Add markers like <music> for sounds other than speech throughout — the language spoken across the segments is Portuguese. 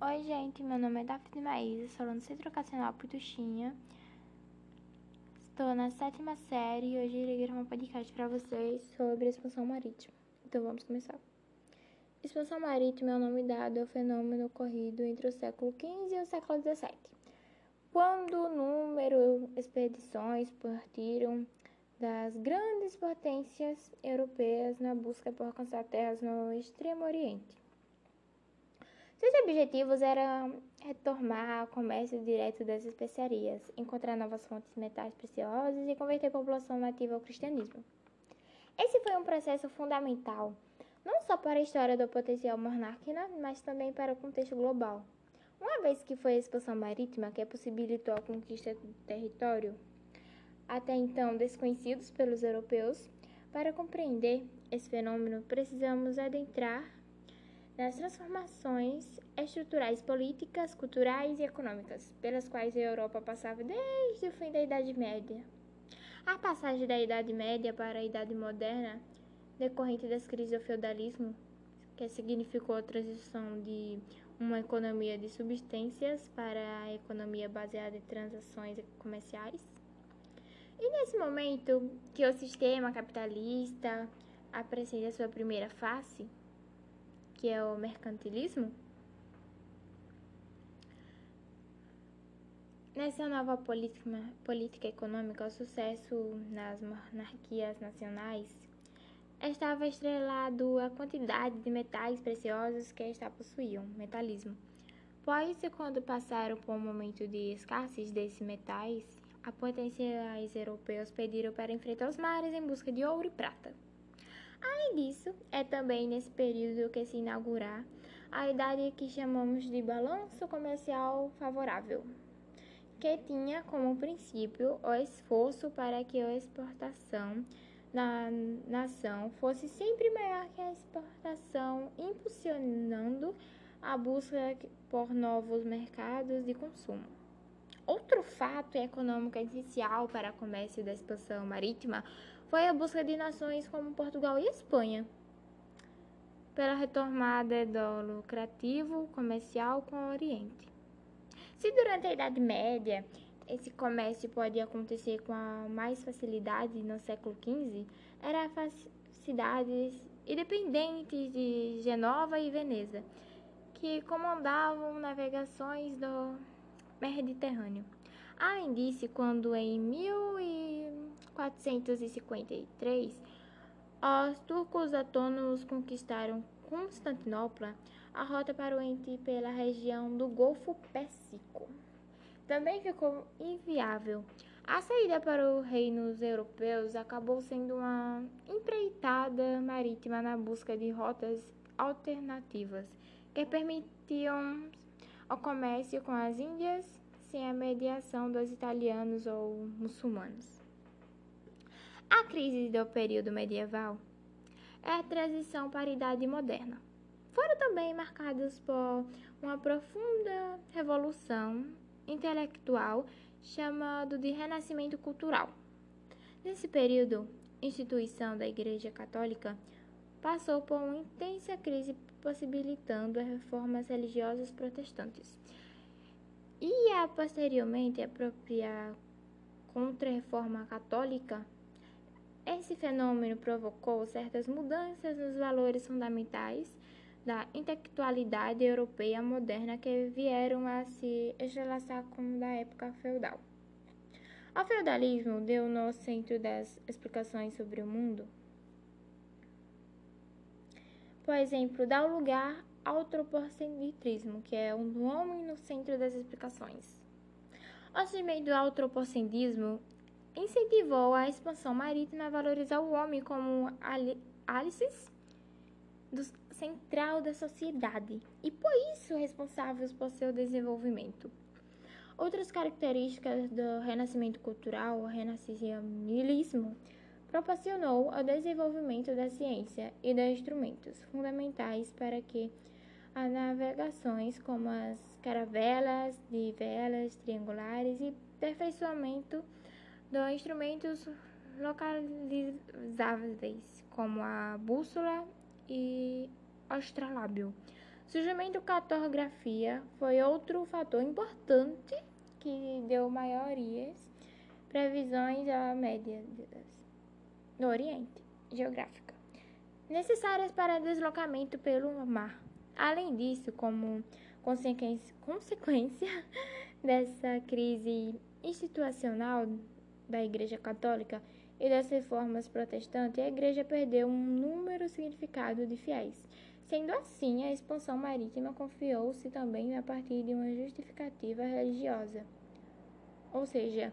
Oi, gente, meu nome é Daphne Maísa, sou no Centro Educacional Pituxinha. Estou na sétima série e hoje irei gravar um podcast para vocês sobre a expansão marítima. Então vamos começar. Expansão marítima é o nome dado ao fenômeno ocorrido entre o século XV e o século XVII, quando o número de expedições partiram das grandes potências europeias na busca por alcançar terras no Extremo Oriente. Seus objetivos eram retomar o comércio direto das especiarias, encontrar novas fontes de metais preciosos e converter a população nativa ao cristianismo. Esse foi um processo fundamental, não só para a história do potencial monárquico, mas também para o contexto global. Uma vez que foi a expansão marítima que possibilitou a conquista do território, até então desconhecidos pelos europeus, para compreender esse fenômeno, precisamos adentrar nas transformações estruturais políticas, culturais e econômicas, pelas quais a Europa passava desde o fim da Idade Média. A passagem da Idade Média para a Idade Moderna, decorrente das crises do feudalismo, que significou a transição de uma economia de subsistências para a economia baseada em transações comerciais. E nesse momento que o sistema capitalista apresenta sua primeira face, que é o mercantilismo, nessa nova política, política econômica, o sucesso nas monarquias nacionais estava estrelado à quantidade de metais preciosos que esta possuíam, metalismo. Pois, quando passaram por um momento de escassez desses metais, a potenciais europeus pediram para enfrentar os mares em busca de ouro e prata. Além disso, é também nesse período que se inaugurar a idade que chamamos de balanço comercial favorável, que tinha como princípio o esforço para que a exportação da nação fosse sempre maior que a exportação, impulsionando a busca por novos mercados de consumo. Outro fato econômico essencial para o comércio da expansão marítima foi a busca de nações como Portugal e Espanha pela retomada do lucrativo comercial com o Oriente. Se durante a Idade Média esse comércio pode acontecer com mais facilidade no século XV, eram cidades independentes de Genova e Veneza, que comandavam navegações do Mediterrâneo. Além disso, quando em 1453 os turcos autônomos conquistaram Constantinopla, a rota para o Oriente pela região do Golfo Pérsico também ficou inviável. A saída para os reinos europeus acabou sendo uma empreitada marítima na busca de rotas alternativas que permitiam o comércio com as Índias sem a mediação dos italianos ou muçulmanos. A crise do período medieval é a transição para a idade moderna. Foram também marcados por uma profunda revolução intelectual chamado de Renascimento Cultural. Nesse período, a instituição da Igreja Católica passou por uma intensa crise possibilitando as reformas religiosas protestantes e a posteriormente a própria contra-reforma católica, esse fenômeno provocou certas mudanças nos valores fundamentais da intelectualidade europeia moderna que vieram a se entrelaçar com da época feudal. O feudalismo deu no centro das explicações sobre o mundo. Por exemplo, dá lugar ao antropocentrismo, que é o homem no centro das explicações. O surgimento do antropocentrismo incentivou a expansão marítima a valorizar o homem como alicerce do central da sociedade e por isso responsáveis por seu desenvolvimento. Outras características do renascimento cultural, o renascentismo, proporcionou o desenvolvimento da ciência e dos instrumentos fundamentais para que as navegações, como as caravelas de velas triangulares e aperfeiçoamento dos instrumentos localizáveis, como a bússola e astralábio, surgimento da cartografia foi outro fator importante que deu maiorias previsões à média do Oriente geográfica, necessárias para deslocamento pelo mar. Além disso, como consequência <laughs> dessa crise institucional da Igreja Católica e das reformas protestantes, a Igreja perdeu um número significado de fiéis. Sendo assim, a expansão marítima confiou-se também a partir de uma justificativa religiosa. Ou seja,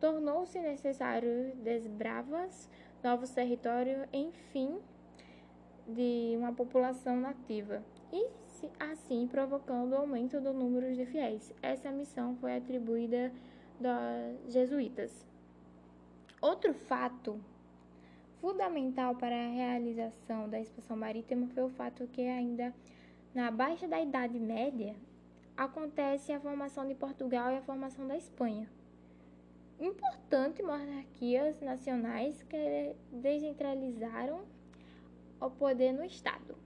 tornou-se necessário desbravas novos territórios, enfim, de uma população nativa, e assim provocando o aumento do número de fiéis. Essa missão foi atribuída aos jesuítas. Outro fato fundamental para a realização da expansão marítima foi o fato que ainda na baixa da Idade Média acontece a formação de Portugal e a formação da Espanha. Importantes monarquias nacionais que descentralizaram o poder no Estado.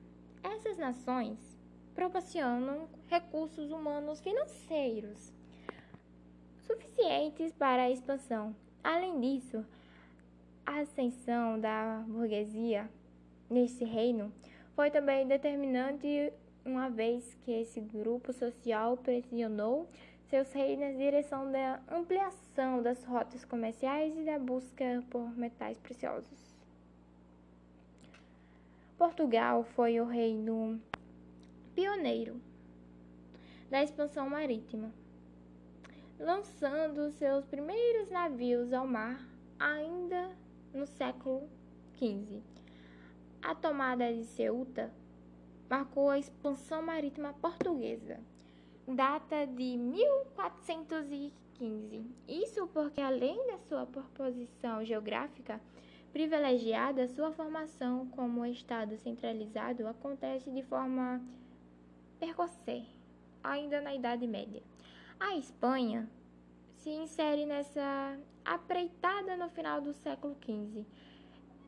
Essas nações proporcionam recursos humanos financeiros suficientes para a expansão. Além disso, a ascensão da burguesia nesse reino foi também determinante, uma vez que esse grupo social pressionou seus reis na direção da ampliação das rotas comerciais e da busca por metais preciosos. Portugal foi o reino pioneiro da expansão marítima, lançando seus primeiros navios ao mar ainda no século XV. A tomada de Ceuta marcou a expansão marítima portuguesa, data de 1415. Isso porque, além da sua proposição geográfica, privilegiada, sua formação como Estado centralizado acontece de forma precoce, ainda na Idade Média. A Espanha se insere nessa apreitada no final do século XV,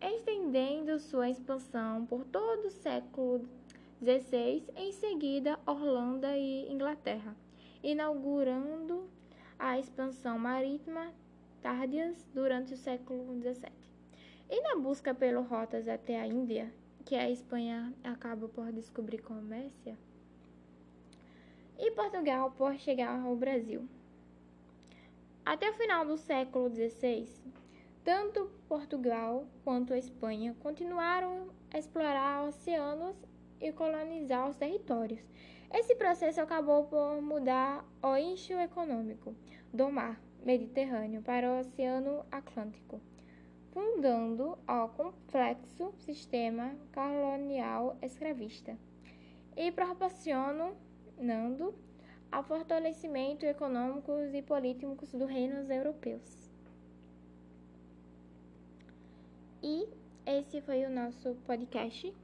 estendendo sua expansão por todo o século XVI, em seguida Holanda e Inglaterra, inaugurando a expansão marítima tardias durante o século XVII. E na busca pelas rotas até a Índia, que a Espanha acaba por descobrir comércio, e Portugal por chegar ao Brasil. Até o final do século XVI, tanto Portugal quanto a Espanha continuaram a explorar oceanos e colonizar os territórios. Esse processo acabou por mudar o eixo econômico do mar Mediterrâneo para o Oceano Atlântico fundando o complexo sistema colonial escravista e proporcionando ao fortalecimento econômico e político dos reinos europeus. E esse foi o nosso podcast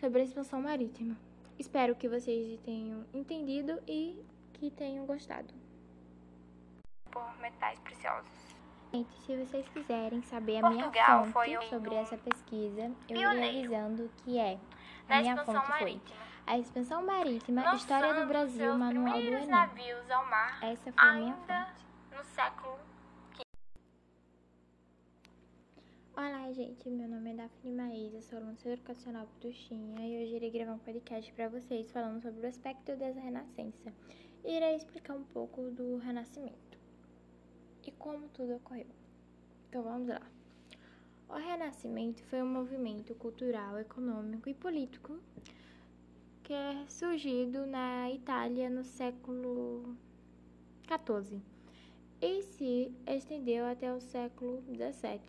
sobre a expansão marítima. Espero que vocês tenham entendido e que tenham gostado. Por metais preciosos. Gente, se vocês quiserem saber a minha fonte sobre essa pesquisa, eu vou avisando que é. A minha fonte foi a expansão marítima, História do Brasil, Manual do Enem. navios ao mar, Essa foi a minha fonte. no século Olá, gente. Meu nome é Daphne Maísa, sou aluna educacional Putuxinha e hoje irei gravar um podcast para vocês falando sobre o aspecto da Renascença. Irei explicar um pouco do Renascimento e como tudo ocorreu. Então vamos lá. O Renascimento foi um movimento cultural, econômico e político que é surgido na Itália no século XIV e se estendeu até o século XVII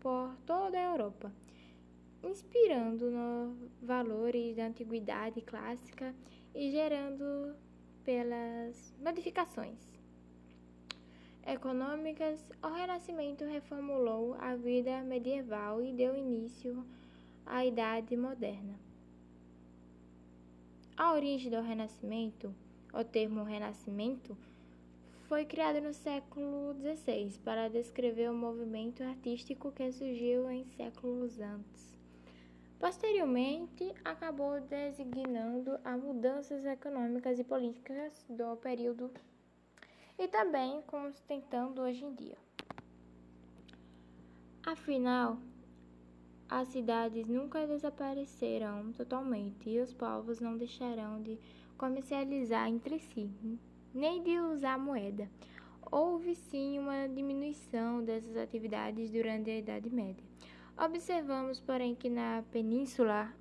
por toda a Europa, inspirando nos valores da antiguidade clássica e gerando pelas modificações econômicas, o Renascimento reformulou a vida medieval e deu início à Idade Moderna. A origem do Renascimento, o termo Renascimento, foi criado no século XVI para descrever o movimento artístico que surgiu em séculos antes, Posteriormente, acabou designando as mudanças econômicas e políticas do período e também como tentando hoje em dia. Afinal, as cidades nunca desaparecerão totalmente e os povos não deixarão de comercializar entre si, nem de usar moeda. Houve sim uma diminuição dessas atividades durante a Idade Média. Observamos, porém, que na Península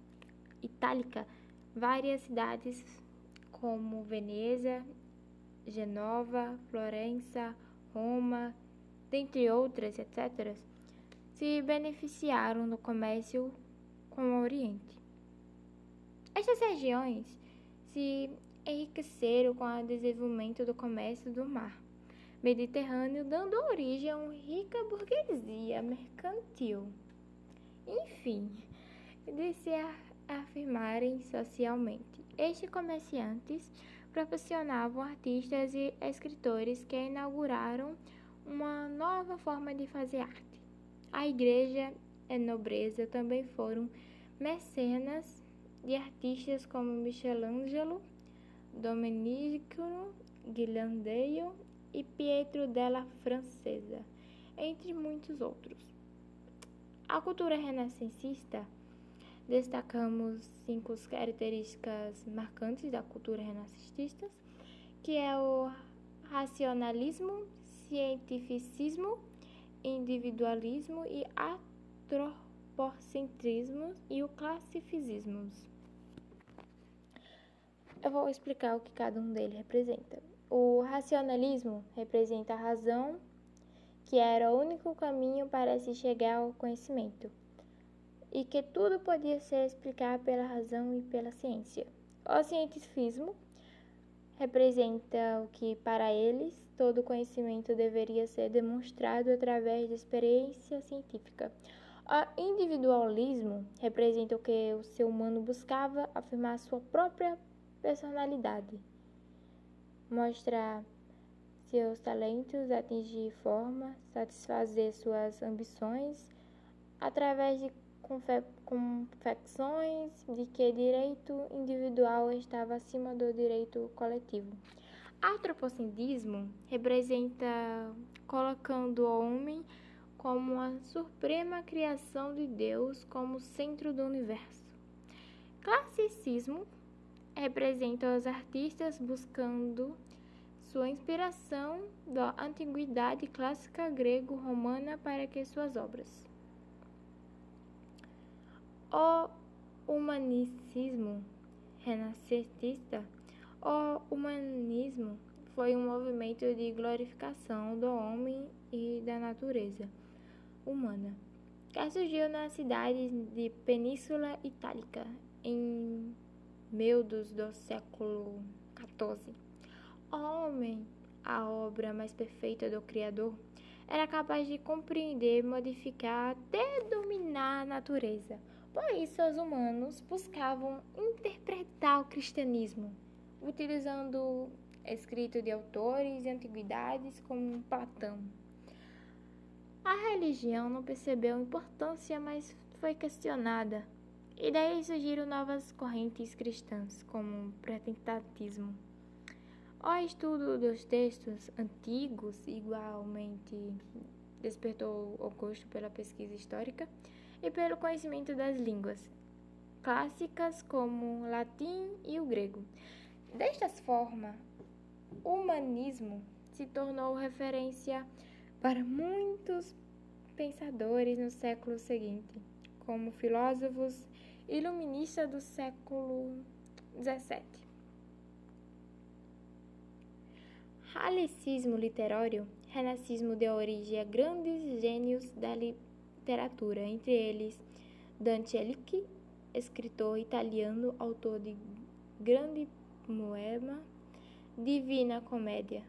Itálica, várias cidades como Veneza, Genova, Florença, Roma, dentre outras, etc., se beneficiaram do comércio com o Oriente. Estas regiões se enriqueceram com o desenvolvimento do comércio do mar Mediterrâneo, dando origem a uma rica burguesia mercantil. Enfim, de se afirmarem socialmente. Estes comerciantes proporcionavam artistas e escritores que inauguraram uma nova forma de fazer arte. A igreja e nobreza também foram mecenas de artistas como Michelangelo, Domenico Ghirlandaio e Pietro della Francesa, entre muitos outros. A cultura renascentista destacamos cinco características marcantes da cultura renascentista, que é o racionalismo, cientificismo, individualismo e antropocentrismo e o classicismo. Eu vou explicar o que cada um deles representa. O racionalismo representa a razão, que era o único caminho para se chegar ao conhecimento, e que tudo podia ser explicado pela razão e pela ciência. O cientificismo representa o que, para eles, todo conhecimento deveria ser demonstrado através da experiência científica. O individualismo representa o que o ser humano buscava afirmar sua própria personalidade, mostrar seus talentos, atingir forma, satisfazer suas ambições através de confecções de que direito individual estava acima do direito coletivo. Antropocentrismo representa colocando o homem como a suprema criação de Deus como centro do universo. Classicismo representa os artistas buscando sua inspiração da antiguidade clássica grego-romana para que suas obras o humanicismo renascentista. O humanismo foi um movimento de glorificação do homem e da natureza humana, que surgiu na cidade de Península Itálica em meados do século XIV. O homem, a obra mais perfeita do Criador, era capaz de compreender, modificar, até dominar a natureza por isso, os humanos buscavam interpretar o cristianismo, utilizando escrito de autores e antiguidades como Platão. A religião não percebeu importância, mas foi questionada, e daí surgiram novas correntes cristãs, como o protestantismo. O estudo dos textos antigos igualmente despertou o gosto pela pesquisa histórica e pelo conhecimento das línguas clássicas como o latim e o grego. Desta forma, o humanismo se tornou referência para muitos pensadores no século seguinte, como filósofos iluministas do século XVII. Ralicismo literário, renascismo deu origem a grandes gênios da literatura entre eles Dante Alighieri, escritor italiano, autor de grande poema Divina Comédia.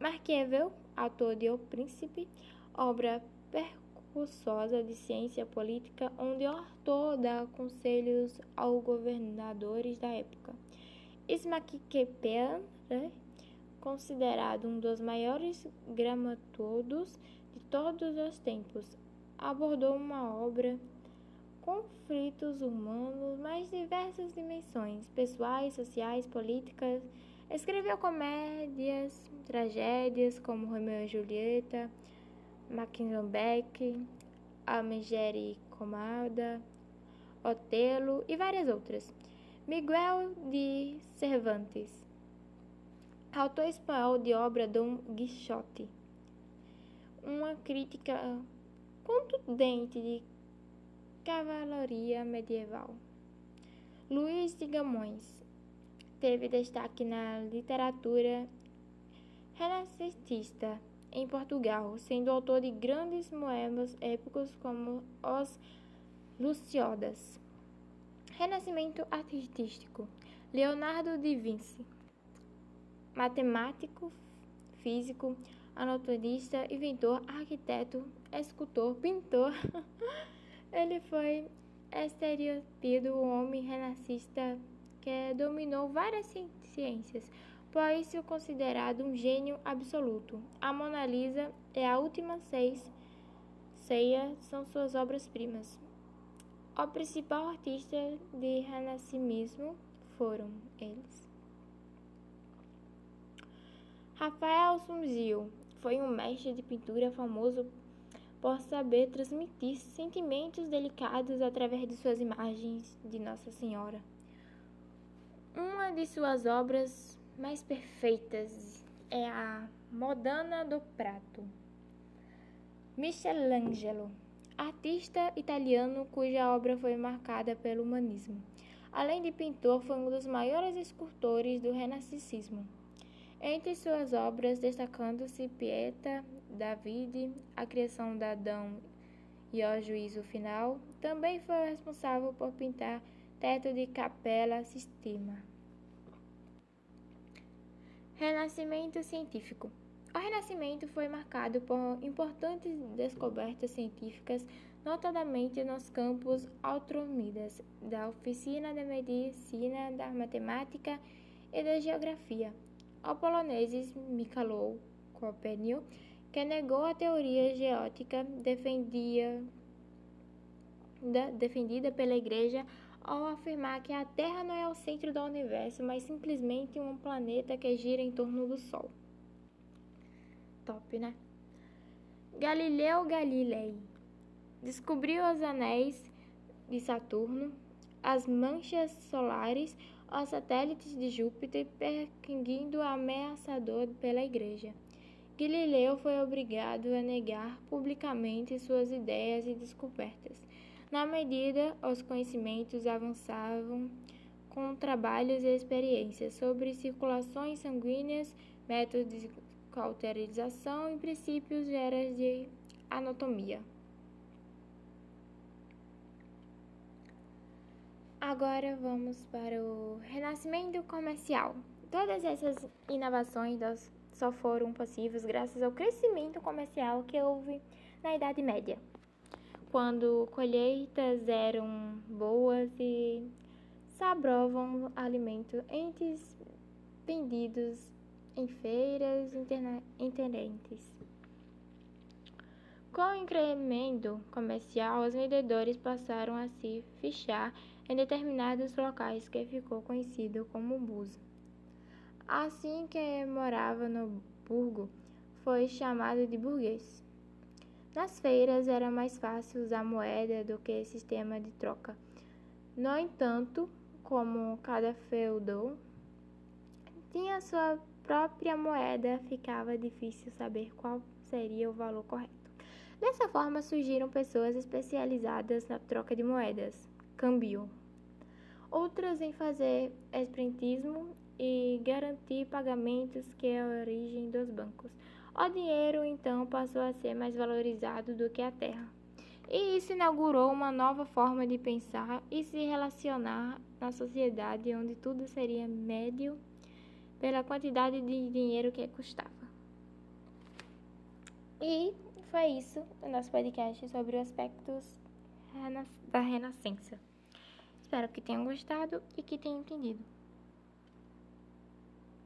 Maquiavel, autor de O Príncipe, obra percursosa de ciência política, onde o autor dá conselhos aos governadores da época. Ismaquiquepean, né? considerado um dos maiores dramaturgos de todos os tempos, abordou uma obra conflitos humanos mais diversas dimensões, pessoais, sociais, políticas. Escreveu comédias, tragédias como Romeu e Julieta, Mackenbeck, A Megere Comada, Otelo e várias outras. Miguel de Cervantes, autor espanhol de obra Dom Quixote, uma crítica contundente de cavalaria medieval. Luís de Gamões teve destaque na literatura renascentista em Portugal, sendo autor de grandes poemas épicos como os Luciodas. Renascimento artístico. Leonardo da Vinci, matemático, físico, anatomista, inventor, arquiteto, escultor, pintor. <laughs> Ele foi estereotipado o homem renascista que dominou várias ciências, pois é considerado um gênio absoluto. A Mona Lisa e a última seis ceia são suas obras-primas. O principal artista de renascimento foram eles. Rafael Sumzio foi um mestre de pintura famoso por saber transmitir sentimentos delicados através de suas imagens de Nossa Senhora. Uma de suas obras mais perfeitas é a Modana do Prato. Michelangelo, artista italiano cuja obra foi marcada pelo humanismo. Além de pintor, foi um dos maiores escultores do Renascentismo. Entre suas obras, destacando-se Pieta, David, a criação de Adão e o juízo final, também foi responsável por pintar teto de capela Sistema. Renascimento científico. O Renascimento foi marcado por importantes descobertas científicas, notadamente nos campos autonomidas da oficina da medicina, da matemática e da geografia. O polonês Mikhail Copérnico, que negou a teoria geótica defendia, da, defendida pela Igreja ao afirmar que a Terra não é o centro do universo, mas simplesmente um planeta que gira em torno do Sol. Top, né? Galileu Galilei descobriu os anéis de Saturno, as manchas solares, os satélites de Júpiter, perseguindo ameaçador pela Igreja. Galileu foi obrigado a negar publicamente suas ideias e descobertas na medida os conhecimentos avançavam com trabalhos e experiências sobre circulações sanguíneas, métodos de cauterização e princípios gerais de anatomia. Agora vamos para o renascimento comercial. Todas essas inovações só foram possíveis graças ao crescimento comercial que houve na Idade Média quando colheitas eram boas e sabrovam alimento entre vendidos em feiras interentes. Com o incremento comercial, os vendedores passaram a se fichar em determinados locais que ficou conhecido como buzo. Assim que morava no burgo, foi chamado de burguês. Nas feiras era mais fácil usar moeda do que sistema de troca. No entanto, como cada feudo tinha sua própria moeda, ficava difícil saber qual seria o valor correto. Dessa forma surgiram pessoas especializadas na troca de moedas, câmbio, outras em fazer esprentismo e garantir pagamentos que é a origem dos bancos. O dinheiro então passou a ser mais valorizado do que a terra. E isso inaugurou uma nova forma de pensar e se relacionar na sociedade onde tudo seria médio pela quantidade de dinheiro que custava. E foi isso o nosso podcast sobre os aspectos da renascença. Espero que tenham gostado e que tenham entendido.